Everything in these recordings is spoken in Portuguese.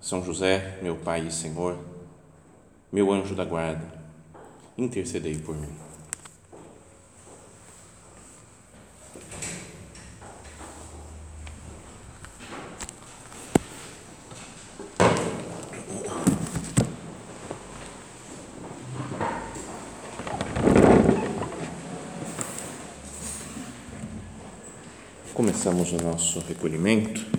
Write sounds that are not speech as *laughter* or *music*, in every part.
são José, meu Pai e Senhor, meu anjo da guarda, intercedei por mim. Começamos o nosso recolhimento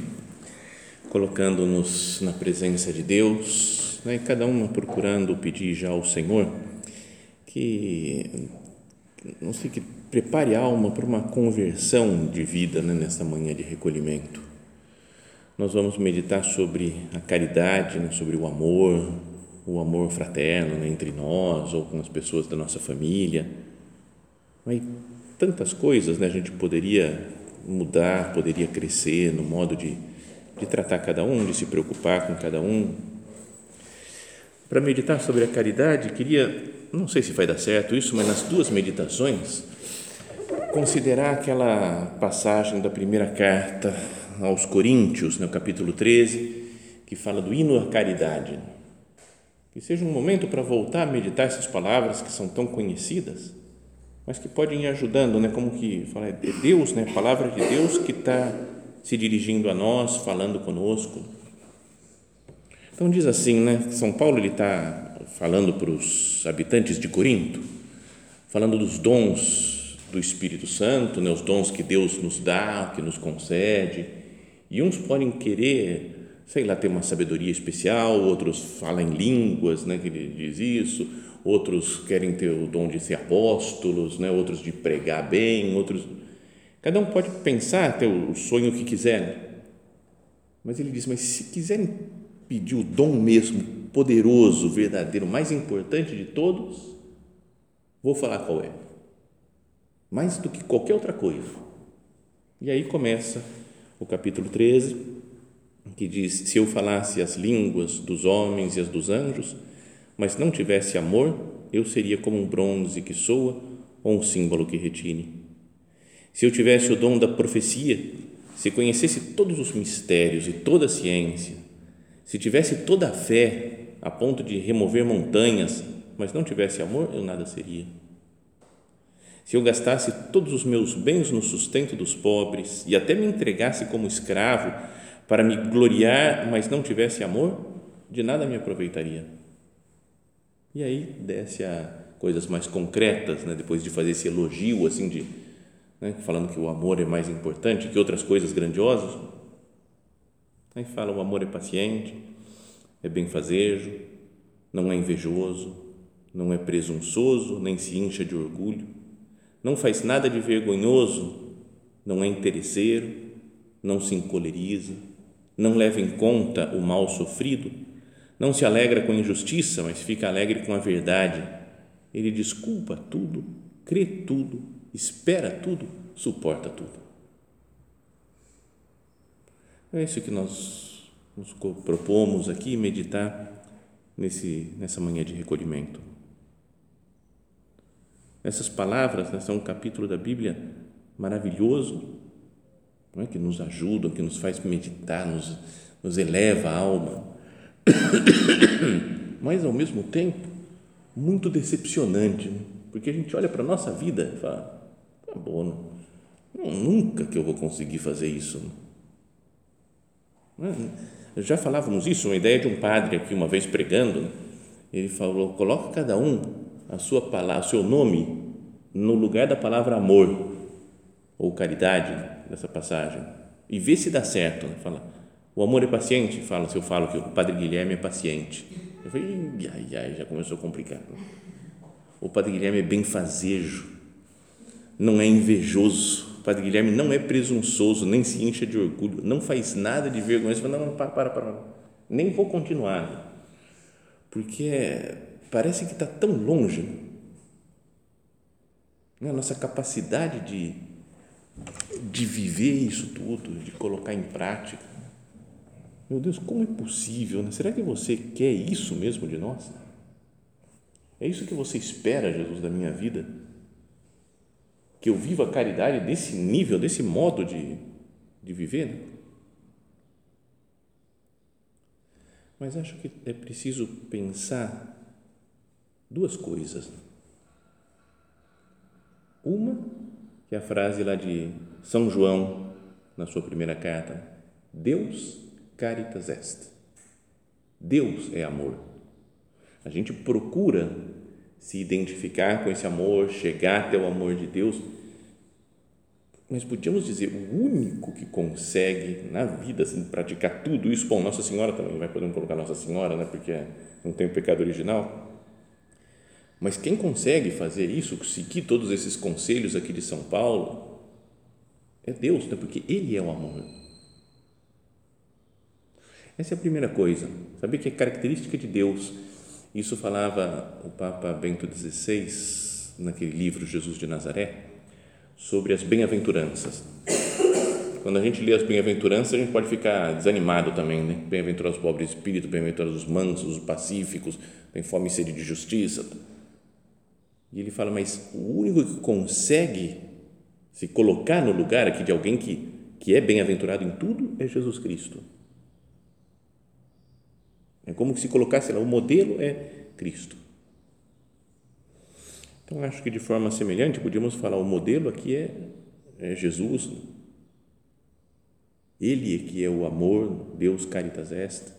colocando-nos na presença de Deus, né, cada uma procurando pedir já ao Senhor que, não sei, que prepare a alma para uma conversão de vida né, nesta manhã de recolhimento. Nós vamos meditar sobre a caridade, né, sobre o amor, o amor fraterno né, entre nós ou com as pessoas da nossa família. Aí, tantas coisas né, a gente poderia mudar, poderia crescer no modo de de tratar cada um, de se preocupar com cada um. Para meditar sobre a caridade, queria, não sei se vai dar certo isso, mas nas duas meditações, considerar aquela passagem da primeira carta aos Coríntios, no capítulo 13, que fala do hino à caridade. Que seja um momento para voltar a meditar essas palavras que são tão conhecidas, mas que podem ir ajudando, né? Como que fala, é Deus, né? A palavra de Deus que está se dirigindo a nós, falando conosco. Então diz assim, né? São Paulo ele está falando para os habitantes de Corinto, falando dos dons do Espírito Santo, né? Os dons que Deus nos dá, que nos concede. E uns podem querer, sei lá, ter uma sabedoria especial, outros falam em línguas, né? Que ele diz isso. Outros querem ter o dom de ser apóstolos, né? Outros de pregar bem, outros Cada um pode pensar, ter o sonho que quiser, mas ele diz: Mas se quiserem pedir o dom mesmo, poderoso, verdadeiro, mais importante de todos, vou falar qual é. Mais do que qualquer outra coisa. E aí começa o capítulo 13, que diz: Se eu falasse as línguas dos homens e as dos anjos, mas não tivesse amor, eu seria como um bronze que soa ou um símbolo que retine se eu tivesse o dom da profecia, se conhecesse todos os mistérios e toda a ciência, se tivesse toda a fé a ponto de remover montanhas, mas não tivesse amor, eu nada seria. Se eu gastasse todos os meus bens no sustento dos pobres e até me entregasse como escravo para me gloriar, mas não tivesse amor, de nada me aproveitaria. E aí desce a coisas mais concretas, né? depois de fazer esse elogio assim de né, falando que o amor é mais importante que outras coisas grandiosas. Aí fala: o amor é paciente, é benfazejo, não é invejoso, não é presunçoso, nem se incha de orgulho, não faz nada de vergonhoso, não é interesseiro, não se encoleriza, não leva em conta o mal sofrido, não se alegra com a injustiça, mas fica alegre com a verdade. Ele desculpa tudo, crê tudo, espera tudo, suporta tudo. É isso que nós nos propomos aqui meditar nesse, nessa manhã de recolhimento. Essas palavras né, são um capítulo da Bíblia maravilhoso, não é? que nos ajudam, que nos faz meditar, nos, nos eleva a alma, *coughs* mas ao mesmo tempo muito decepcionante, né? porque a gente olha para a nossa vida e fala, Tá bom, não, nunca que eu vou conseguir fazer isso. Já falávamos isso, uma ideia de um padre aqui uma vez pregando, né? ele falou, coloca cada um a sua palavra, o seu nome no lugar da palavra amor ou caridade nessa passagem e vê se dá certo. Fala, o amor é paciente? Fala, se eu falo que o padre Guilherme é paciente. Eu falei, ai, ai, já começou a complicar. O padre Guilherme é benfazejo não é invejoso. Padre Guilherme não é presunçoso, nem se incha de orgulho, não faz nada de vergonha. Você fala, não, não, para, para, para. nem vou continuar, porque parece que está tão longe né? a nossa capacidade de, de viver isso tudo, de colocar em prática. Meu Deus, como é possível? Né? Será que você quer isso mesmo de nós? É isso que você espera, Jesus, da minha vida? Que eu viva a caridade desse nível, desse modo de, de viver? Né? Mas acho que é preciso pensar duas coisas. Uma, que é a frase lá de São João, na sua primeira carta: Deus caritas est. Deus é amor. A gente procura se identificar com esse amor, chegar até o amor de Deus, mas podíamos dizer, o único que consegue na vida assim, praticar tudo isso, bom, Nossa Senhora também, vai poder colocar Nossa Senhora, né, porque não tem o pecado original, mas quem consegue fazer isso, seguir todos esses conselhos aqui de São Paulo, é Deus, né? porque Ele é o amor. Essa é a primeira coisa, saber que é característica de Deus. Isso falava o Papa Bento XVI, naquele livro Jesus de Nazaré, sobre as bem-aventuranças. Quando a gente lê as bem-aventuranças, a gente pode ficar desanimado também, né? Bem-aventurados os pobres de espírito, bem-aventurados os mansos, os pacíficos, tem fome e sede de justiça e ele fala, mas o único que consegue se colocar no lugar aqui de alguém que, que é bem-aventurado em tudo é Jesus Cristo. É como se colocasse lá, o modelo é Cristo. Então, acho que de forma semelhante, podíamos falar, o modelo aqui é, é Jesus. Ele é que é o amor, Deus caritas est.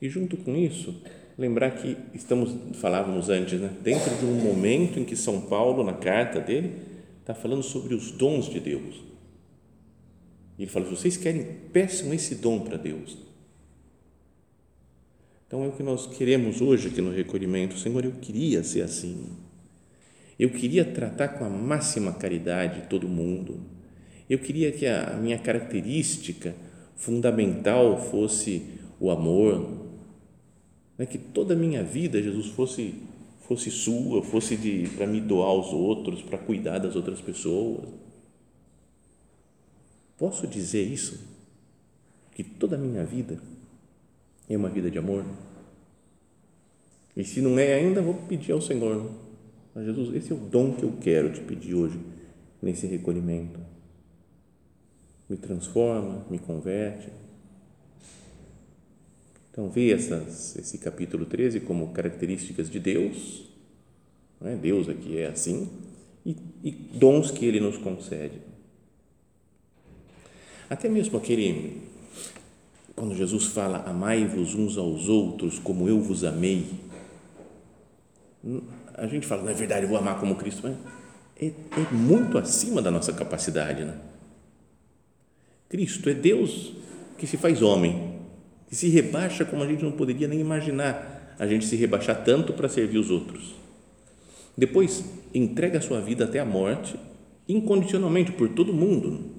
E junto com isso, lembrar que estamos falávamos antes, né? Dentro de um momento em que São Paulo na carta dele está falando sobre os dons de Deus. E ele fala: vocês querem, peçam esse dom para Deus. Então é o que nós queremos hoje aqui no recolhimento. Senhor, eu queria ser assim. Eu queria tratar com a máxima caridade todo mundo. Eu queria que a minha característica fundamental fosse o amor, né? que toda a minha vida, Jesus, fosse, fosse sua, fosse para me doar aos outros, para cuidar das outras pessoas. Posso dizer isso? Que toda a minha vida é uma vida de amor? E se não é ainda, vou pedir ao Senhor. Jesus, esse é o dom que eu quero te pedir hoje, nesse recolhimento. Me transforma, me converte então, vê essas, esse capítulo 13 como características de Deus, é? Deus aqui é assim, e, e dons que Ele nos concede. Até mesmo aquele, quando Jesus fala, amai-vos uns aos outros como eu vos amei, a gente fala, não é verdade, eu vou amar como Cristo, mas é, é muito acima da nossa capacidade, né? Cristo é Deus que se faz homem, que se rebaixa como a gente não poderia nem imaginar a gente se rebaixar tanto para servir os outros. Depois, entrega a sua vida até a morte, incondicionalmente, por todo mundo.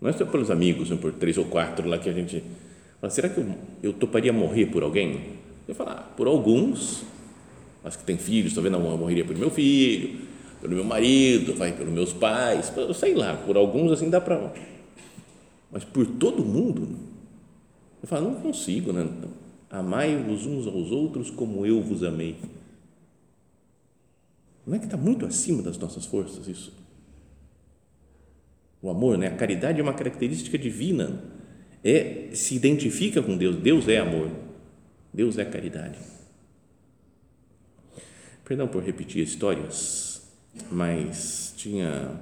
Não é só pelos amigos, não por três ou quatro lá que a gente. Fala, será que eu, eu toparia morrer por alguém? Eu falo, ah, por alguns, mas que têm filhos, estou vendo, eu morreria por meu filho, pelo meu marido, vai pelos meus pais, sei lá, por alguns assim dá para. Mas por todo mundo, eu falo, não consigo, né? Amai-vos uns aos outros como eu vos amei. Não é que está muito acima das nossas forças isso? O amor, né? A caridade é uma característica divina. É se identifica com Deus. Deus é amor. Deus é caridade. Perdão por repetir histórias, mas tinha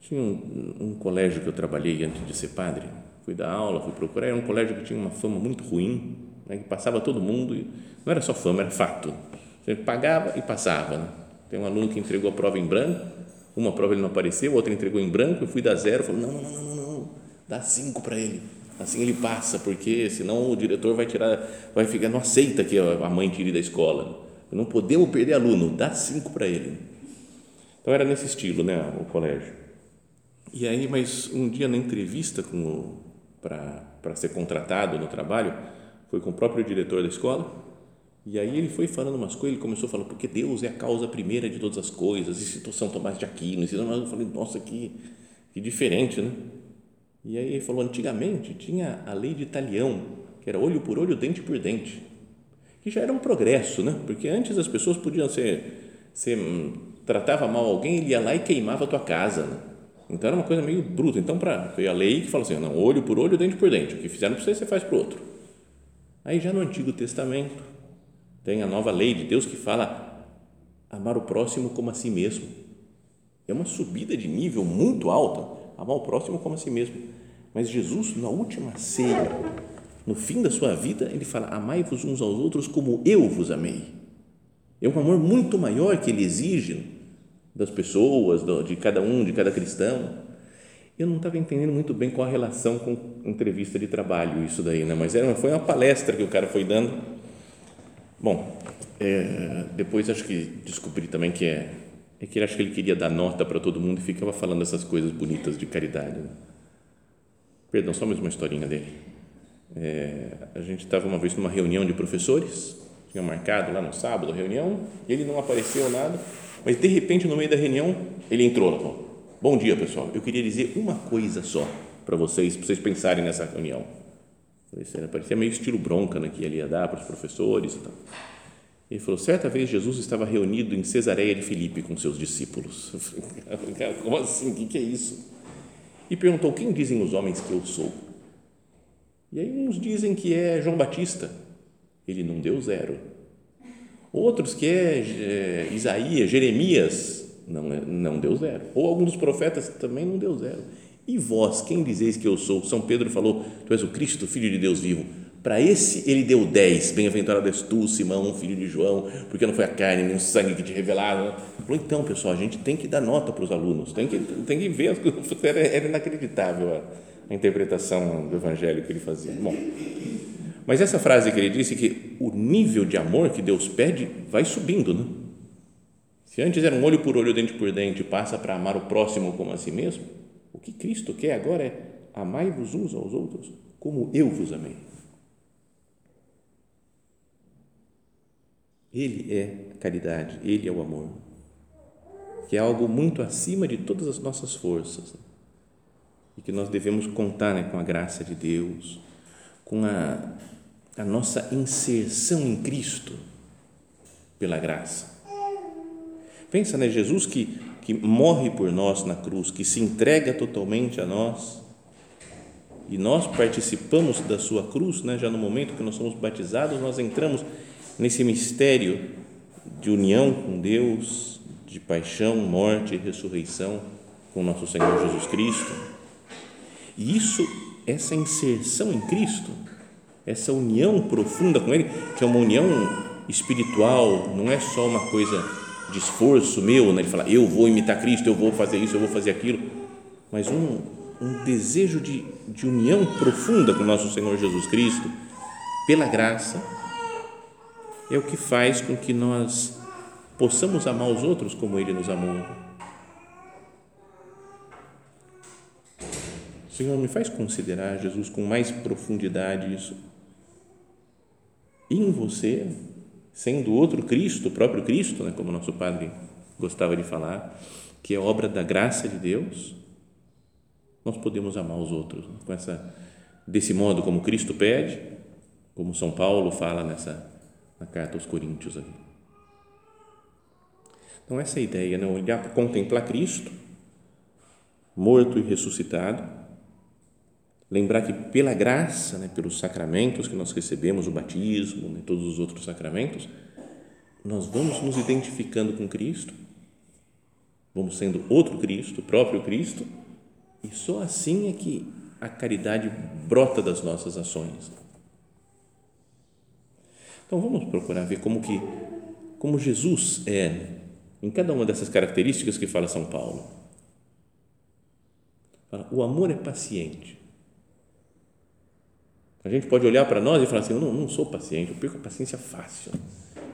tinha um, um colégio que eu trabalhei antes de ser padre fui dar aula, fui procurar, era um colégio que tinha uma fama muito ruim, né, que passava todo mundo, e não era só fama, era fato. Você pagava e passava. Né? Tem um aluno que entregou a prova em branco, uma prova ele não apareceu, outra entregou em branco, eu fui dar zero, falei, não, não, não, não, não, dá cinco para ele, assim ele passa, porque senão o diretor vai tirar, vai ficar, não aceita que a mãe tire da escola, não podemos perder aluno, dá cinco para ele. Então era nesse estilo, né, o colégio. E aí, mas um dia na entrevista com para ser contratado no trabalho, foi com o próprio diretor da escola, e aí ele foi falando umas coisas, ele começou a falar, porque Deus é a causa primeira de todas as coisas, e citou São Tomás de Aquino, e eu falei, nossa, que, que diferente, né? E aí ele falou, antigamente tinha a lei de Italião, que era olho por olho, dente por dente, que já era um progresso, né? Porque antes as pessoas podiam ser, ser tratava mal alguém, ele ia lá e queimava a tua casa, né? Então era uma coisa meio bruta. Então, para foi a lei que fala assim: não, olho por olho, dente por dente. O que fizeram para você, você faz para o outro. Aí já no Antigo Testamento tem a nova lei de Deus que fala amar o próximo como a si mesmo. É uma subida de nível muito alta, amar o próximo como a si mesmo. Mas Jesus, na última ceia, no fim da sua vida, ele fala: amai-vos uns aos outros como eu vos amei. É um amor muito maior que ele exige das pessoas, de cada um, de cada cristão. Eu não estava entendendo muito bem qual a relação com entrevista de trabalho, isso daí, né? mas era, foi uma palestra que o cara foi dando. Bom, é, depois acho que descobri também que é, é que ele acho que ele queria dar nota para todo mundo e ficava falando essas coisas bonitas de caridade. Né? Perdão, só mais uma historinha dele. É, a gente estava uma vez numa reunião de professores, tinha marcado lá no sábado a reunião, e ele não apareceu nada mas de repente, no meio da reunião, ele entrou lá falou: Bom dia, pessoal. Eu queria dizer uma coisa só para vocês, para vocês pensarem nessa reunião. Parecia meio estilo bronca né, que ele ia dar para os professores e tal. Ele falou: certa vez Jesus estava reunido em Cesareia de Filipe com seus discípulos. Como assim? O que é isso? E perguntou: quem dizem os homens que eu sou? E aí uns dizem que é João Batista. Ele não deu zero Outros que é, é Isaías, Jeremias, não, é, não deu zero. Ou alguns dos profetas também não deu zero. E vós, quem dizeis que eu sou? São Pedro falou, tu és o Cristo, filho de Deus vivo. Para esse ele deu dez. Bem-aventurado és tu, Simão, filho de João, porque não foi a carne nem o sangue que te revelaram. Falou, então, pessoal, a gente tem que dar nota para os alunos, tem que, tem que ver. *laughs* Era, era inacreditável a, a interpretação do evangelho que ele fazia. Bom, mas essa frase que ele disse que o nível de amor que Deus pede vai subindo, né? Se antes era um olho por olho, dente por dente, passa para amar o próximo como a si mesmo, o que Cristo quer agora é amai-vos uns aos outros como eu vos amei. Ele é a caridade, ele é o amor, que é algo muito acima de todas as nossas forças né? e que nós devemos contar né, com a graça de Deus, com a a nossa inserção em Cristo pela graça. Pensa, né? Jesus que, que morre por nós na cruz, que se entrega totalmente a nós e nós participamos da sua cruz, né? Já no momento que nós somos batizados, nós entramos nesse mistério de união com Deus, de paixão, morte e ressurreição com nosso Senhor Jesus Cristo. E isso, essa inserção em Cristo, essa união profunda com Ele, que é uma união espiritual, não é só uma coisa de esforço meu, né? ele fala, eu vou imitar Cristo, eu vou fazer isso, eu vou fazer aquilo, mas um, um desejo de, de união profunda com nosso Senhor Jesus Cristo, pela graça, é o que faz com que nós possamos amar os outros como Ele nos amou. Senhor, me faz considerar, Jesus, com mais profundidade isso em você, sendo outro Cristo, o próprio Cristo, né, como nosso Padre gostava de falar, que é obra da graça de Deus, nós podemos amar os outros né, com essa, desse modo como Cristo pede, como São Paulo fala nessa na carta aos Coríntios aqui. Então essa ideia, né, olhar para contemplar Cristo morto e ressuscitado Lembrar que pela graça, né, pelos sacramentos que nós recebemos, o batismo, né, todos os outros sacramentos, nós vamos nos identificando com Cristo, vamos sendo outro Cristo, próprio Cristo, e só assim é que a caridade brota das nossas ações. Então vamos procurar ver como que como Jesus é em cada uma dessas características que fala São Paulo. O amor é paciente. A gente pode olhar para nós e falar assim: eu não, não sou paciente, eu perco a paciência fácil.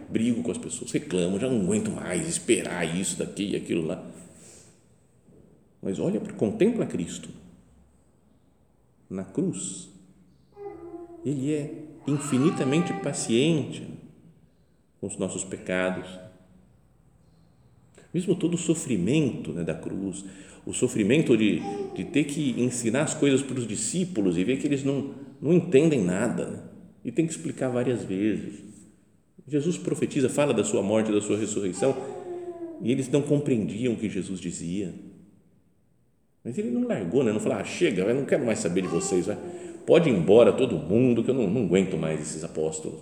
Brigo com as pessoas, reclamo, já não aguento mais esperar isso daqui e aquilo lá. Mas olha, contempla Cristo. na cruz, ele é infinitamente paciente com os nossos pecados. Mesmo todo o sofrimento né, da cruz, o sofrimento de, de ter que ensinar as coisas para os discípulos e ver que eles não, não entendem nada né? e tem que explicar várias vezes. Jesus profetiza, fala da sua morte, da sua ressurreição e eles não compreendiam o que Jesus dizia. Mas ele não largou, né? não falou, ah, chega, eu não quero mais saber de vocês, vai. Pode ir embora todo mundo, que eu não, não aguento mais esses apóstolos.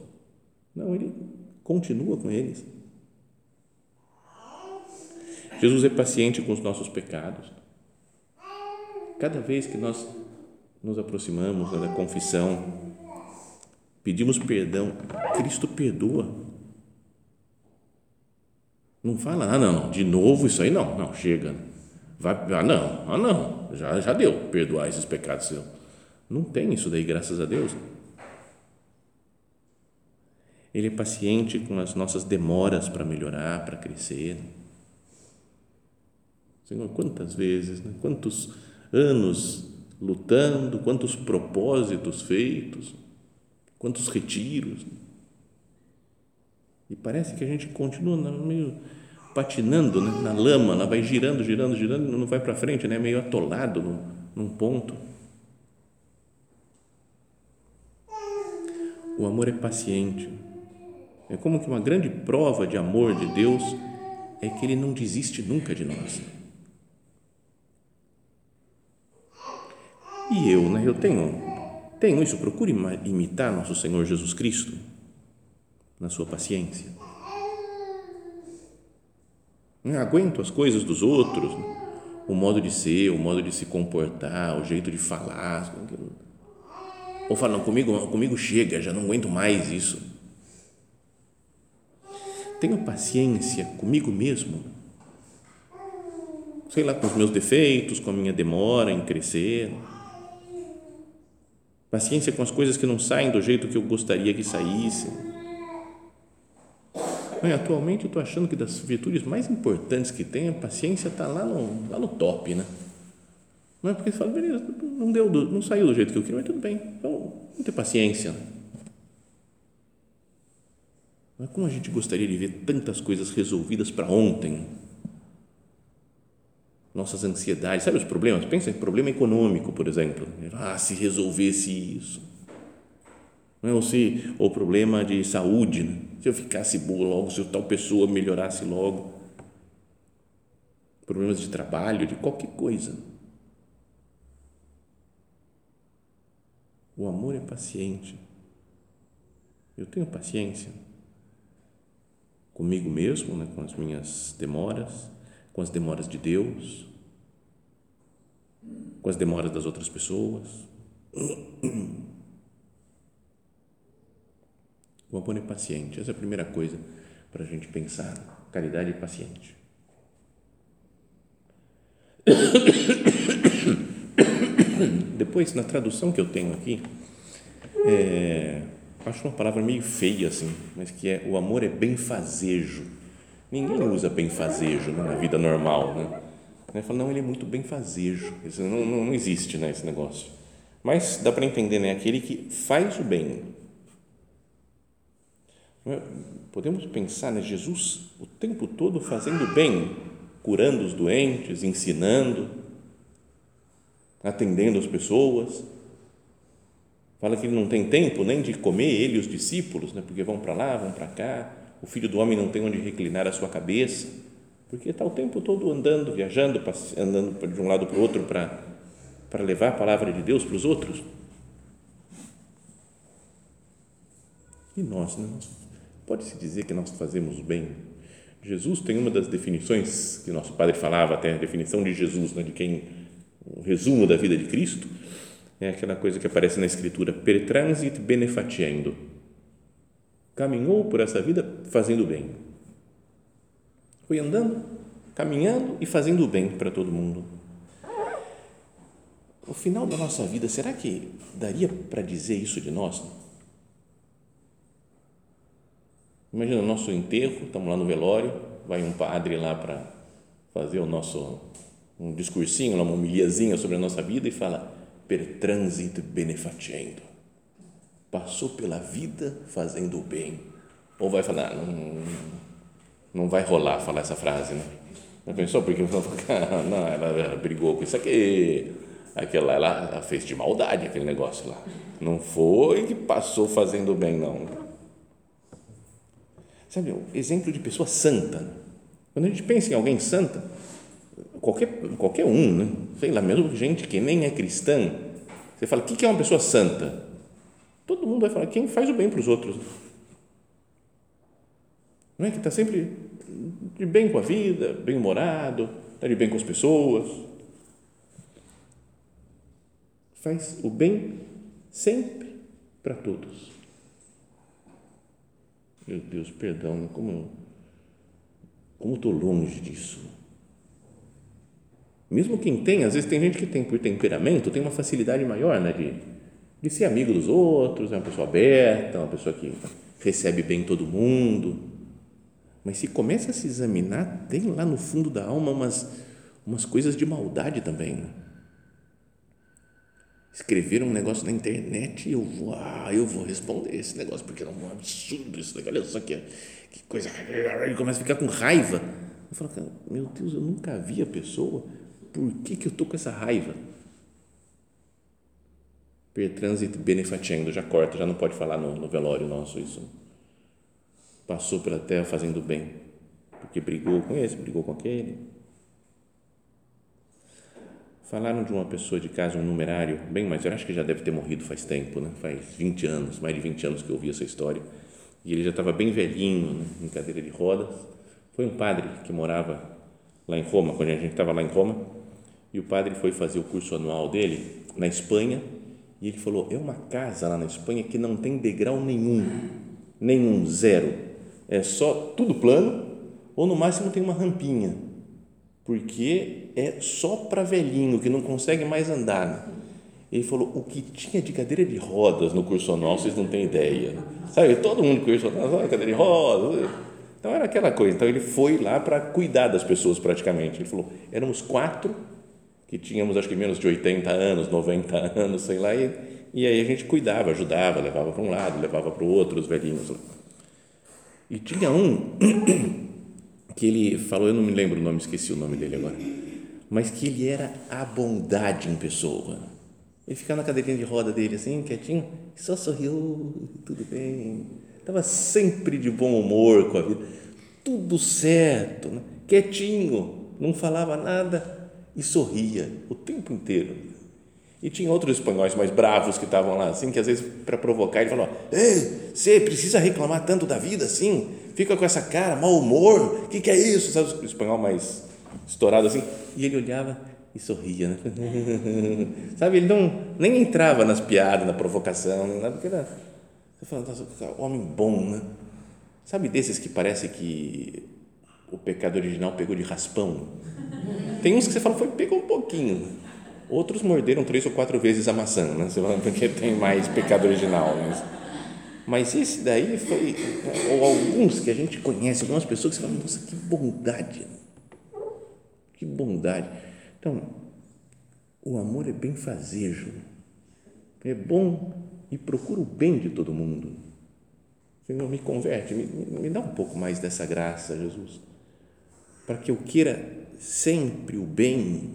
Não, ele continua com eles. Jesus é paciente com os nossos pecados. Cada vez que nós nos aproximamos da confissão, pedimos perdão, Cristo perdoa. Não fala, ah, não, de novo isso aí não, não, chega. Vai, ah, não, ah, não, já, já deu perdoar esses pecados seus. Não tem isso daí, graças a Deus. Ele é paciente com as nossas demoras para melhorar, para crescer. Senhor, quantas vezes, né? quantos anos lutando, quantos propósitos feitos, quantos retiros. E parece que a gente continua meio patinando né? na lama, ela vai girando, girando, girando, não vai para frente, né? meio atolado num, num ponto. O amor é paciente. É como que uma grande prova de amor de Deus é que Ele não desiste nunca de nós. E eu, né? Eu tenho, tenho isso. Procure imitar nosso Senhor Jesus Cristo na sua paciência. Não aguento as coisas dos outros, o modo de ser, o modo de se comportar, o jeito de falar. Ou falam, comigo, comigo chega, já não aguento mais isso. Tenho paciência comigo mesmo. Sei lá, com os meus defeitos, com a minha demora em crescer paciência com as coisas que não saem do jeito que eu gostaria que saíssem. Atualmente eu estou achando que das virtudes mais importantes que tem, a paciência está lá no, lá no top, né? Não é porque você fala, beleza, não, deu, não saiu do jeito que eu queria, mas tudo bem, então vamos ter paciência. Mas como a gente gostaria de ver tantas coisas resolvidas para ontem, nossas ansiedades, sabe os problemas? Pensa em problema econômico, por exemplo. Ah, se resolvesse isso. Não é? ou, se, ou problema de saúde, né? se eu ficasse boa logo, se tal pessoa melhorasse logo. Problemas de trabalho, de qualquer coisa. O amor é paciente. Eu tenho paciência comigo mesmo, né, com as minhas demoras com as demoras de Deus, com as demoras das outras pessoas. O amor é paciente, essa é a primeira coisa para a gente pensar. Caridade paciente. *coughs* Depois, na tradução que eu tenho aqui, é, acho uma palavra meio feia assim, mas que é o amor é benfazejo Ninguém usa benfazejo né, na vida normal, né? Fala, não, ele é muito benfazejo. Isso não, não, não existe, né, esse negócio. Mas dá para entender, né? Aquele que faz o bem. Podemos pensar, né? Jesus o tempo todo fazendo bem, curando os doentes, ensinando, atendendo as pessoas. Fala que ele não tem tempo nem de comer ele e os discípulos, né? Porque vão para lá, vão para cá o filho do homem não tem onde reclinar a sua cabeça, porque está o tempo todo andando, viajando, andando de um lado para o outro para, para levar a palavra de Deus para os outros. E nós, né? pode-se dizer que nós fazemos bem. Jesus tem uma das definições que nosso padre falava, até a definição de Jesus, né? de quem, o resumo da vida de Cristo, é aquela coisa que aparece na Escritura, per transit benefacendo caminhou por essa vida fazendo bem. Foi andando, caminhando e fazendo bem para todo mundo. O final da nossa vida, será que daria para dizer isso de nós? Imagina o nosso enterro, estamos lá no velório, vai um padre lá para fazer o nosso um discursinho, uma humilhazinha sobre a nossa vida e fala: per transit benefacendo. Passou pela vida fazendo o bem. Ou vai falar, não, não vai rolar falar essa frase, né? Não pensou? Porque *laughs* não, ela brigou com isso aqui, aquela, ela fez de maldade aquele negócio lá. Não foi que passou fazendo bem, não. Sabe, o exemplo de pessoa santa. Quando a gente pensa em alguém santa, qualquer, qualquer um, né? sei lá, mesmo gente que nem é cristã, você fala, o que é uma pessoa santa? Todo mundo vai falar, quem faz o bem para os outros. Não é que está sempre de bem com a vida, bem-humorado, está de bem com as pessoas. Faz o bem sempre para todos. Meu Deus, perdão, né? como eu como estou longe disso. Mesmo quem tem, às vezes tem gente que tem por temperamento, tem uma facilidade maior né, de, de ser amigo dos outros, é uma pessoa aberta, uma pessoa que recebe bem todo mundo. Mas se começa a se examinar, tem lá no fundo da alma umas, umas coisas de maldade também. Né? escreveram um negócio na internet e eu vou, ah, eu vou responder esse negócio, porque é um absurdo isso, olha só que, que coisa, ele começa a ficar com raiva. Eu falo, meu Deus, eu nunca vi a pessoa, por que, que eu estou com essa raiva? Per transit benefacendo, já corta, já não pode falar no, no velório nosso isso. Passou pela terra fazendo bem, porque brigou com esse, brigou com aquele Falaram de uma pessoa de casa, um numerário, bem, mas eu acho que já deve ter morrido faz tempo, né? faz 20 anos, mais de 20 anos que eu ouvi essa história. E ele já estava bem velhinho, né? em cadeira de rodas. Foi um padre que morava lá em Roma, quando a gente estava lá em Roma, e o padre foi fazer o curso anual dele na Espanha, e ele falou: é uma casa lá na Espanha que não tem degrau nenhum, nenhum, zero. É só tudo plano, ou no máximo tem uma rampinha porque é só para velhinho que não consegue mais andar. Né? Ele falou: o que tinha de cadeira de rodas no curso anual, vocês não têm ideia. Sabe, todo mundo curso anual, cadeira de rodas. Então era aquela coisa. Então ele foi lá para cuidar das pessoas praticamente. Ele falou: éramos quatro que tínhamos acho que menos de 80 anos, 90 anos, sei lá, e, e aí a gente cuidava, ajudava, levava para um lado, levava para o outro os velhinhos. E tinha um *coughs* que ele falou, eu não me lembro o nome, esqueci o nome dele agora, mas que ele era a bondade em pessoa. Ele ficava na cadeirinha de roda dele assim, quietinho, só sorriu, tudo bem. Estava sempre de bom humor com a vida, tudo certo, né? quietinho, não falava nada e sorria o tempo inteiro. E tinha outros espanhóis mais bravos que estavam lá, assim, que às vezes para provocar ele falou: Ei, você precisa reclamar tanto da vida assim? fica com essa cara, mau humor, o que, que é isso? Sabe o espanhol mais estourado assim? E ele olhava e sorria, né? *laughs* Sabe, ele não, nem entrava nas piadas, na provocação, nada, porque era, você fala, nossa, homem bom, né? Sabe desses que parece que o pecado original pegou de raspão? Tem uns que você fala, foi, pegou um pouquinho. Outros morderam três ou quatro vezes a maçã, né? Você fala, porque tem mais pecado original, mas mas esse daí foi, ou alguns que a gente conhece, algumas pessoas que você fala, nossa, que bondade, que bondade. Então, o amor é bem fazejo, é bom e procura o bem de todo mundo. Senhor, me converte, me, me dá um pouco mais dessa graça, Jesus, para que eu queira sempre o bem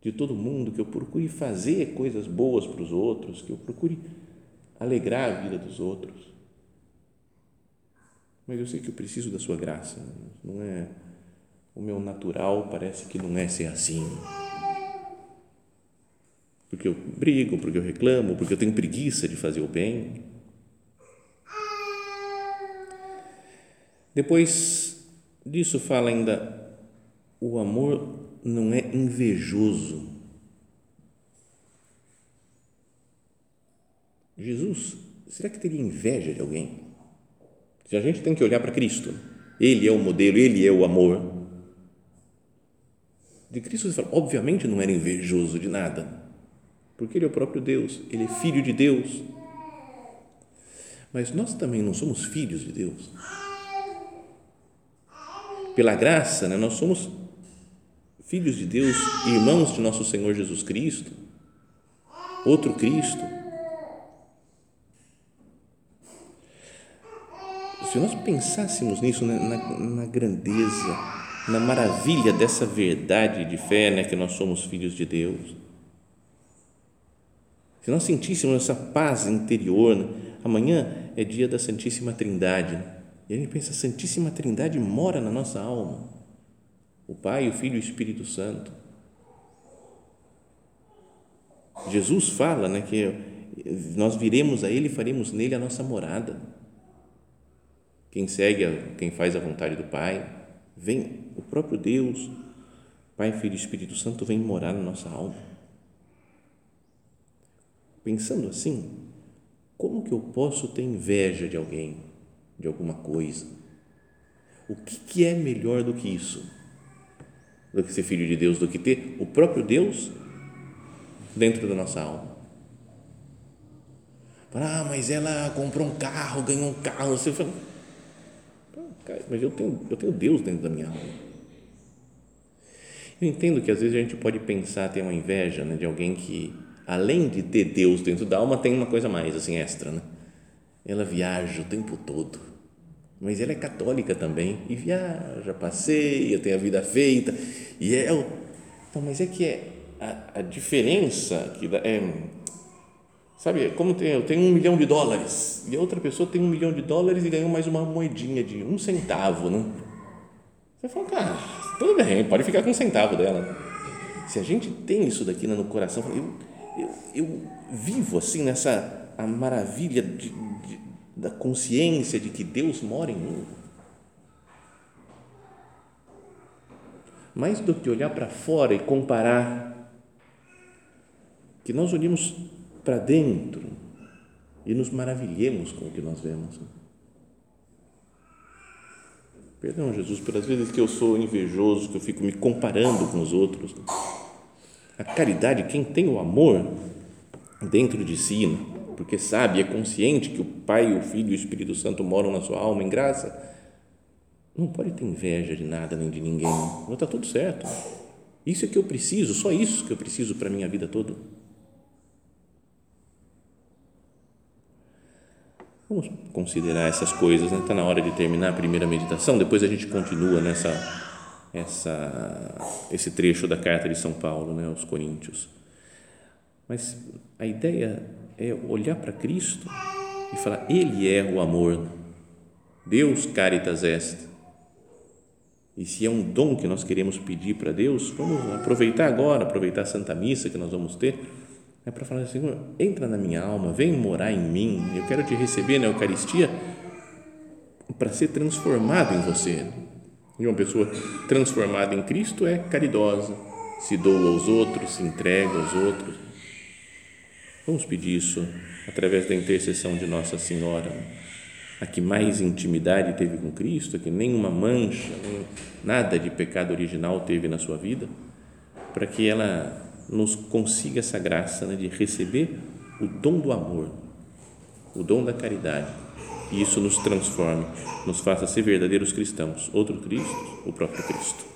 de todo mundo, que eu procure fazer coisas boas para os outros, que eu procure alegrar a vida dos outros. Mas eu sei que eu preciso da sua graça. Não é o meu natural parece que não é ser assim. Porque eu brigo, porque eu reclamo, porque eu tenho preguiça de fazer o bem. Depois disso fala ainda o amor não é invejoso Jesus, será que teria inveja de alguém? Se a gente tem que olhar para Cristo, Ele é o modelo, Ele é o amor. De Cristo, você fala, obviamente não era invejoso de nada, porque Ele é o próprio Deus, Ele é filho de Deus. Mas nós também não somos filhos de Deus. Pela graça, né, nós somos filhos de Deus, irmãos de nosso Senhor Jesus Cristo outro Cristo. Se nós pensássemos nisso, né, na, na grandeza, na maravilha dessa verdade de fé, né, que nós somos filhos de Deus, se nós sentíssemos essa paz interior, né, amanhã é dia da Santíssima Trindade, né, e a gente pensa, a Santíssima Trindade mora na nossa alma, o Pai, o Filho e o Espírito Santo. Jesus fala né, que nós viremos a Ele e faremos nele a nossa morada. Quem segue, quem faz a vontade do Pai, vem o próprio Deus, Pai, Filho e Espírito Santo, vem morar na nossa alma. Pensando assim, como que eu posso ter inveja de alguém, de alguma coisa? O que, que é melhor do que isso? Do que ser filho de Deus, do que ter o próprio Deus dentro da nossa alma. Ah, mas ela comprou um carro, ganhou um carro. Você fala, mas eu tenho, eu tenho Deus dentro da minha alma. Eu entendo que às vezes a gente pode pensar, ter uma inveja né, de alguém que, além de ter Deus dentro da alma, tem uma coisa mais, assim, extra. Né? Ela viaja o tempo todo, mas ela é católica também, e viaja, passeia, tem a vida feita, e é. Então, mas é que é a, a diferença que é, sabe, como tem, eu tenho um milhão de dólares e a outra pessoa tem um milhão de dólares e ganhou mais uma moedinha de um centavo, né? Você fala, cara, tudo bem, pode ficar com um centavo dela. Se a gente tem isso daqui no coração, eu, eu, eu vivo assim nessa a maravilha de, da consciência de que Deus mora em mim. Mais do que olhar para fora e comparar que nós olhemos para dentro e nos maravilhemos com o que nós vemos. Perdão, Jesus, pelas vezes que eu sou invejoso, que eu fico me comparando com os outros. A caridade, quem tem o amor dentro de si, né? Porque sabe, é consciente que o Pai, o Filho e o Espírito Santo moram na sua alma em graça, não pode ter inveja de nada nem de ninguém. Não está tudo certo. Isso é que eu preciso, só isso que eu preciso para a minha vida toda. Vamos considerar essas coisas, né? Está na hora de terminar a primeira meditação, depois a gente continua nessa essa esse trecho da carta de São Paulo, né, aos Coríntios. Mas a ideia é olhar para Cristo e falar: Ele é o amor, Deus caritas est. E se é um dom que nós queremos pedir para Deus, vamos aproveitar agora, aproveitar a Santa Missa que nós vamos ter é para falar, Senhor, entra na minha alma, vem morar em mim, eu quero te receber na Eucaristia para ser transformado em você. E uma pessoa transformada em Cristo é caridosa, se doa aos outros, se entrega aos outros. Vamos pedir isso através da intercessão de Nossa Senhora, a que mais intimidade teve com Cristo, a que nenhuma mancha, nem nada de pecado original teve na sua vida, para que ela nos consiga essa graça né, de receber o dom do amor, o dom da caridade. E isso nos transforme, nos faça ser verdadeiros cristãos. Outro Cristo, o próprio Cristo.